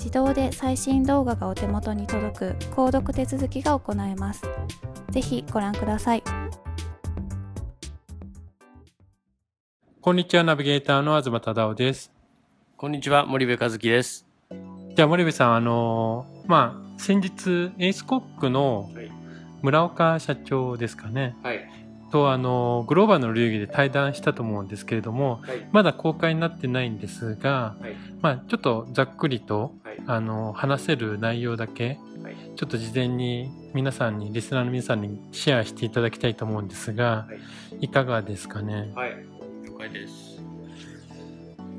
自動で最新動画がお手元に届く購読手続きが行えます。ぜひご覧ください。こんにちは、ナビゲーターの東忠夫です。こんにちは、森部和樹です。じゃあ森部さん、あのまあ、先日、エースコックの村岡社長ですかね。はい。とあのグローバルの流儀で対談したと思うんですけれども、はい、まだ公開になってないんですが、はい、まあ、ちょっとざっくりと、はい、あの話せる内容だけ、ちょっと事前に皆さんにリスナーの皆さんにシェアしていただきたいと思うんですが、い、かがですかね？はい、了解です。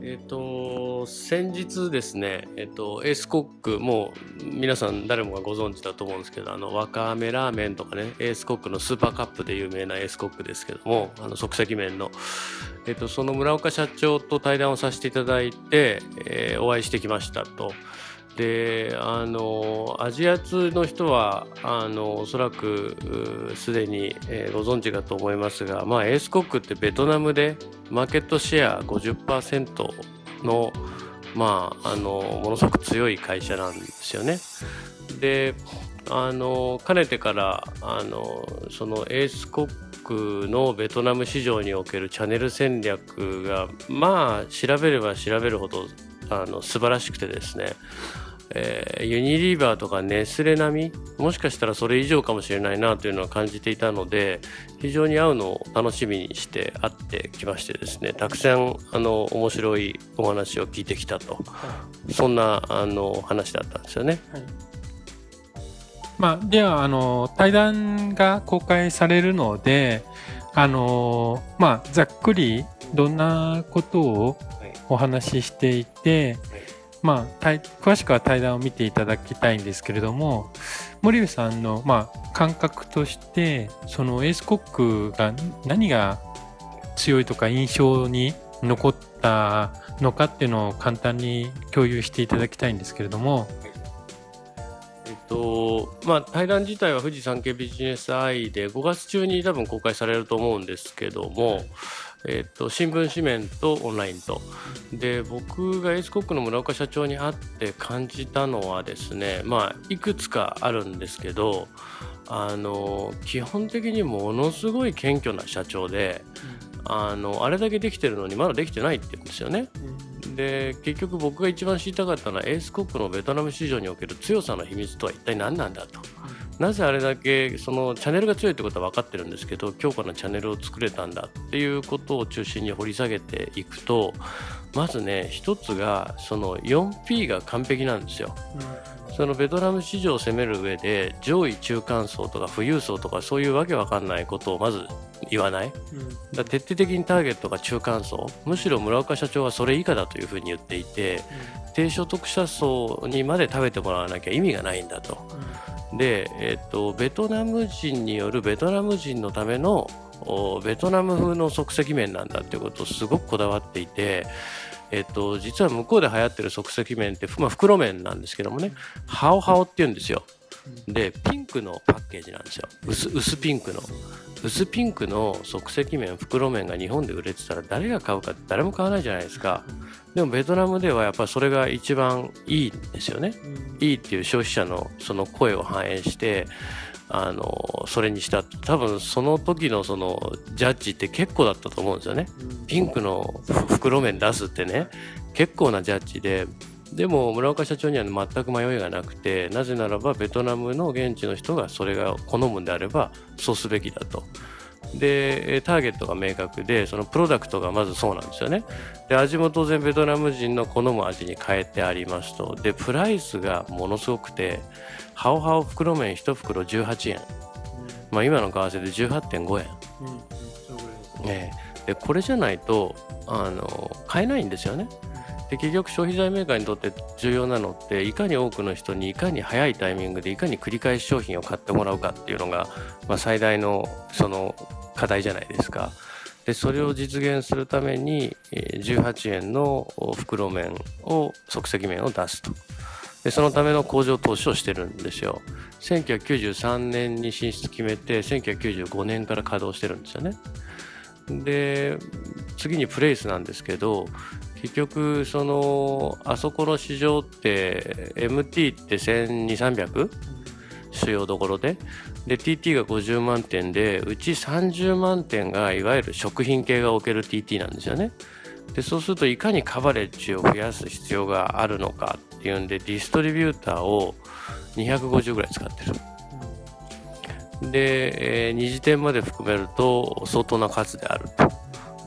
えっ、ー、と、先日ですね、えっ、ー、と、エースコック、もう皆さん誰もがご存知だと思うんですけど、あの、わかめラーメンとかね、エースコックのスーパーカップで有名なエースコックですけども、あの、即席麺の、えっ、ー、と、その村岡社長と対談をさせていただいて、えお会いしてきましたと。であのアジア通の人はあのおそらくすでに、えー、ご存知かと思いますが、まあ、エースコックってベトナムでマーケットシェア50%の,、まあ、あのものすごく強い会社なんですよね。であのかねてからあのそのエースコックのベトナム市場におけるチャンネル戦略がまあ調べれば調べるほどあの素晴らしくてですねえー、ユニリーバーとかネスレ並み？もしかしたらそれ以上かもしれないなというのは感じていたので非常に会うのを楽しみにして会ってきましてですねたくさんあの面白いお話を聞いてきたと、はい、そんなあの話だったんですよね。はい。まあ、ではあの対談が公開されるのであの、まあ、ざっくりどんなことをお話ししていて、はいまあ、詳しくは対談を見ていただきたいんですけれども森部さんの、まあ、感覚としてそのエースコックが何が強いとか印象に残ったのかっていうのを簡単に共有していただきたいんですけれども。はいとまあ、対談自体は富士山系ビジネスアイで5月中に多分公開されると思うんですけども、えっと、新聞紙面とオンラインと。で僕がエースコックの村岡社長に会って感じたのはですねまあいくつかあるんですけどあの基本的にものすごい謙虚な社長で、あのあれだけできてるのにまだできてないって言うんですよね。で結局僕が一番知りたかったのはエースコックのベトナム市場における強さの秘密とは一体何なんだと。なぜあれだけそのチャンネルが強いってことは分かってるんですけど強固なチャンネルを作れたんだっていうことを中心に掘り下げていくとまずね一つがその 4P が完璧なんですよ。うん、そのベトナム市場を攻める上で上位中間層とか富裕層とかそういうわけわかんないことをまず言わない？だ徹底的にターゲットが中間層。むしろ村岡社長はそれ以下だというふうに言っていて低所得者層にまで食べてもらわなきゃ意味がないんだと。で、えっと、ベトナム人によるベトナム人のためのベトナム風の即席麺なんだっていうことをすごくこだわっていて、えっと、実は向こうで流行ってる即席麺って、まあ、袋麺なんですけどもねハオハオって言うんですよ。でピンクのパッケージなんですよ。薄薄ピンクの。薄ピンクの即席麺袋麺が日本で売れてたら誰が買うか誰も買わないじゃないですか。でもベトナムではやっぱりそれが一番いいんですよね、いいっていう消費者のその声を反映してあのそれにした多分その時のそのジャッジって結構だったと思うんですよね、ピンクの袋麺出すってね。結構なジャッジででも村岡社長には全く迷いがなくてなぜならばベトナムの現地の人がそれが好むんであればそうすべきだと。でターゲットが明確でそのプロダクトがまずそうなんですよね。で味も当然ベトナム人の好む味に変えてありますと。でプライスがものすごくてハオハオ袋麺1袋18円、まあ、今の為替で18.5円、うん。ね、でこれじゃないとあの買えないんですよねで結局消費財メーカーにとって重要なのっていかに多くの人にいかに早いタイミングでいかに繰り返し商品を買ってもらうかっていうのが、まあ、最大のその課題じゃないですか。でそれを実現するために18円の袋麺を即席麺を出すと。でそのための工場投資をしてるんですよ。1993年に進出決めて1995年から稼働してるんですよね。で次にプレイスなんですけど結局そのあそこの市場って MT って1200300主要どころで。で TT が50万点でうち30万点がいわゆる食品系が置ける TT なんですよね。でそうするといかにカバレッジを増やす必要があるのかっていうんでディストリビューターを250ぐらい使ってる。で、えー、2次点まで含めると相当な数であると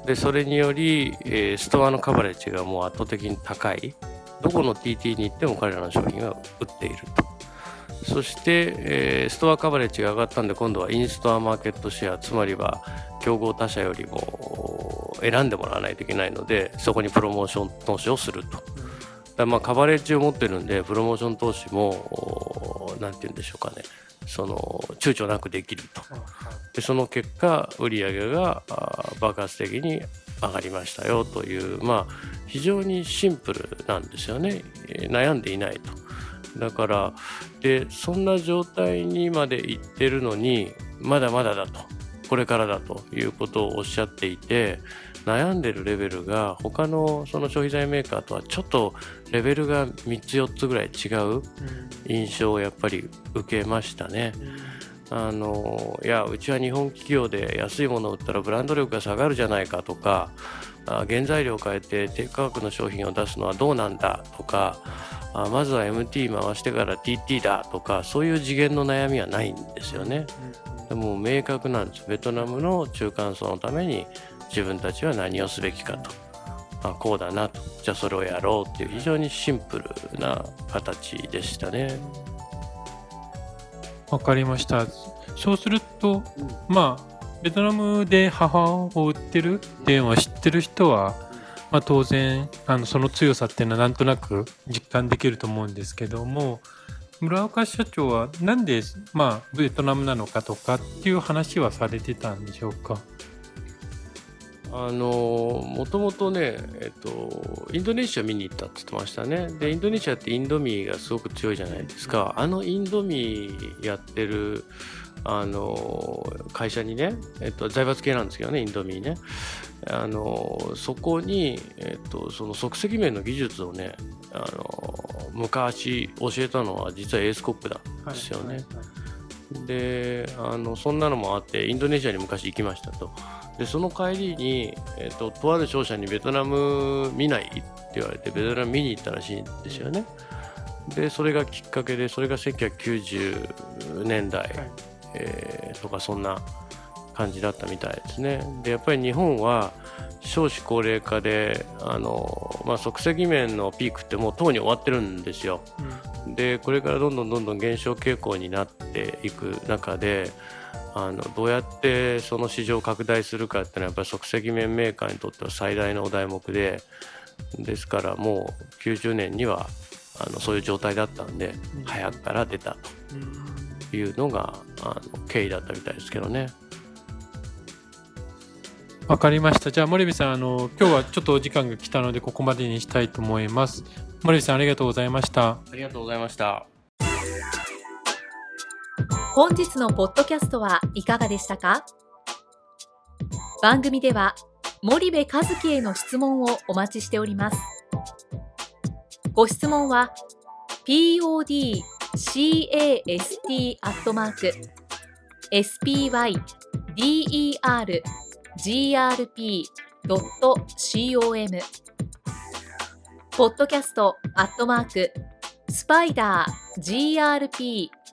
でそれにより、えー、ストアのカバレッジがもう圧倒的に高い。どこの TT に行っても彼らの商品が売っていると。そして、えー、ストアカバレッジが上がったんで今度はインストアマーケットシェアつまりは競合他社よりも選んでもらわないといけないのでそこにプロモーション投資をすると。だまあカバレッジを持ってるんでプロモーション投資も何て言うんでしょうかね。その躊躇なくできると。でその結果売上が爆発的に上がりましたよというまあ非常にシンプルなんですよね。悩んでいないと。だからでそんな状態にまでいってるのにまだまだだと。これからだということをおっしゃっていて悩んでるレベルが他のその消費財メーカーとはちょっとレベルが3つ4つぐらい違う印象をやっぱり受けましたね。あのいやうちは日本企業で安いものを売ったらブランド力が下がるじゃないかとか原材料を変えて低価格の商品を出すのはどうなんだとかあまずは MT 回してから TT だとかそういう次元の悩みはないんですよね。でも明確なんですベトナムの中間層のために自分たちは何をすべきかと、まあ、こうだなとじゃあそれをやろうっていう非常にシンプルな形でしたね。わかりました。そうすると、まあベトナムで母を売ってるっていうのは知ってる人は、まあ、当然あのその強さっていうのはなんとなく実感できると思うんですけども村岡社長はなんで、まあ、ベトナムなのかとかっていう話はされてたんでしょうか？あのもともとね、えっと、インドネシア見に行ったって言ってましたね。で、インドネシアってインドミーがすごく強いじゃないですか。あのインドミーやってる、あの会社にね、えっと、財閥系なんですけどね、インドミーね。あのそこに、えっと、その即席麺の技術をね、あの昔教えたのは実はエースコックなんですよね。はいはいはいであのそんなのもあってインドネシアに昔行きましたとでその帰りに、えーと、とある商社にベトナム見ないって言われてベトナム見に行ったらしいんですよね。でそれがきっかけでそれが1990年代、はい、えー、とかそんな感じだったみたいですね。でやっぱり日本は少子高齢化であの、まあ、即席麺のピークってもうとうに終わってるんですよ、うん。でこれからどんどんどんどん減少傾向になっていく中であのどうやってその市場を拡大するかっていうのはやっぱり即席麺メーカーにとっては最大のお題目でですからもう90年にはあのそういう状態だったんで、うん早くから出たというのがあの経緯だったみたいですけどね。わかりました。じゃあ森部さん、あの今日はちょっとお時間が来たのでここまでにしたいと思います。森部さんありがとうございました。ありがとうございました。本日のポッドキャストはいかがでしたか？番組では森部和樹への質問をお待ちしております。ご質問は podcast アットマーク spydergrp.com ポッドキャストアットマークスパイダー grp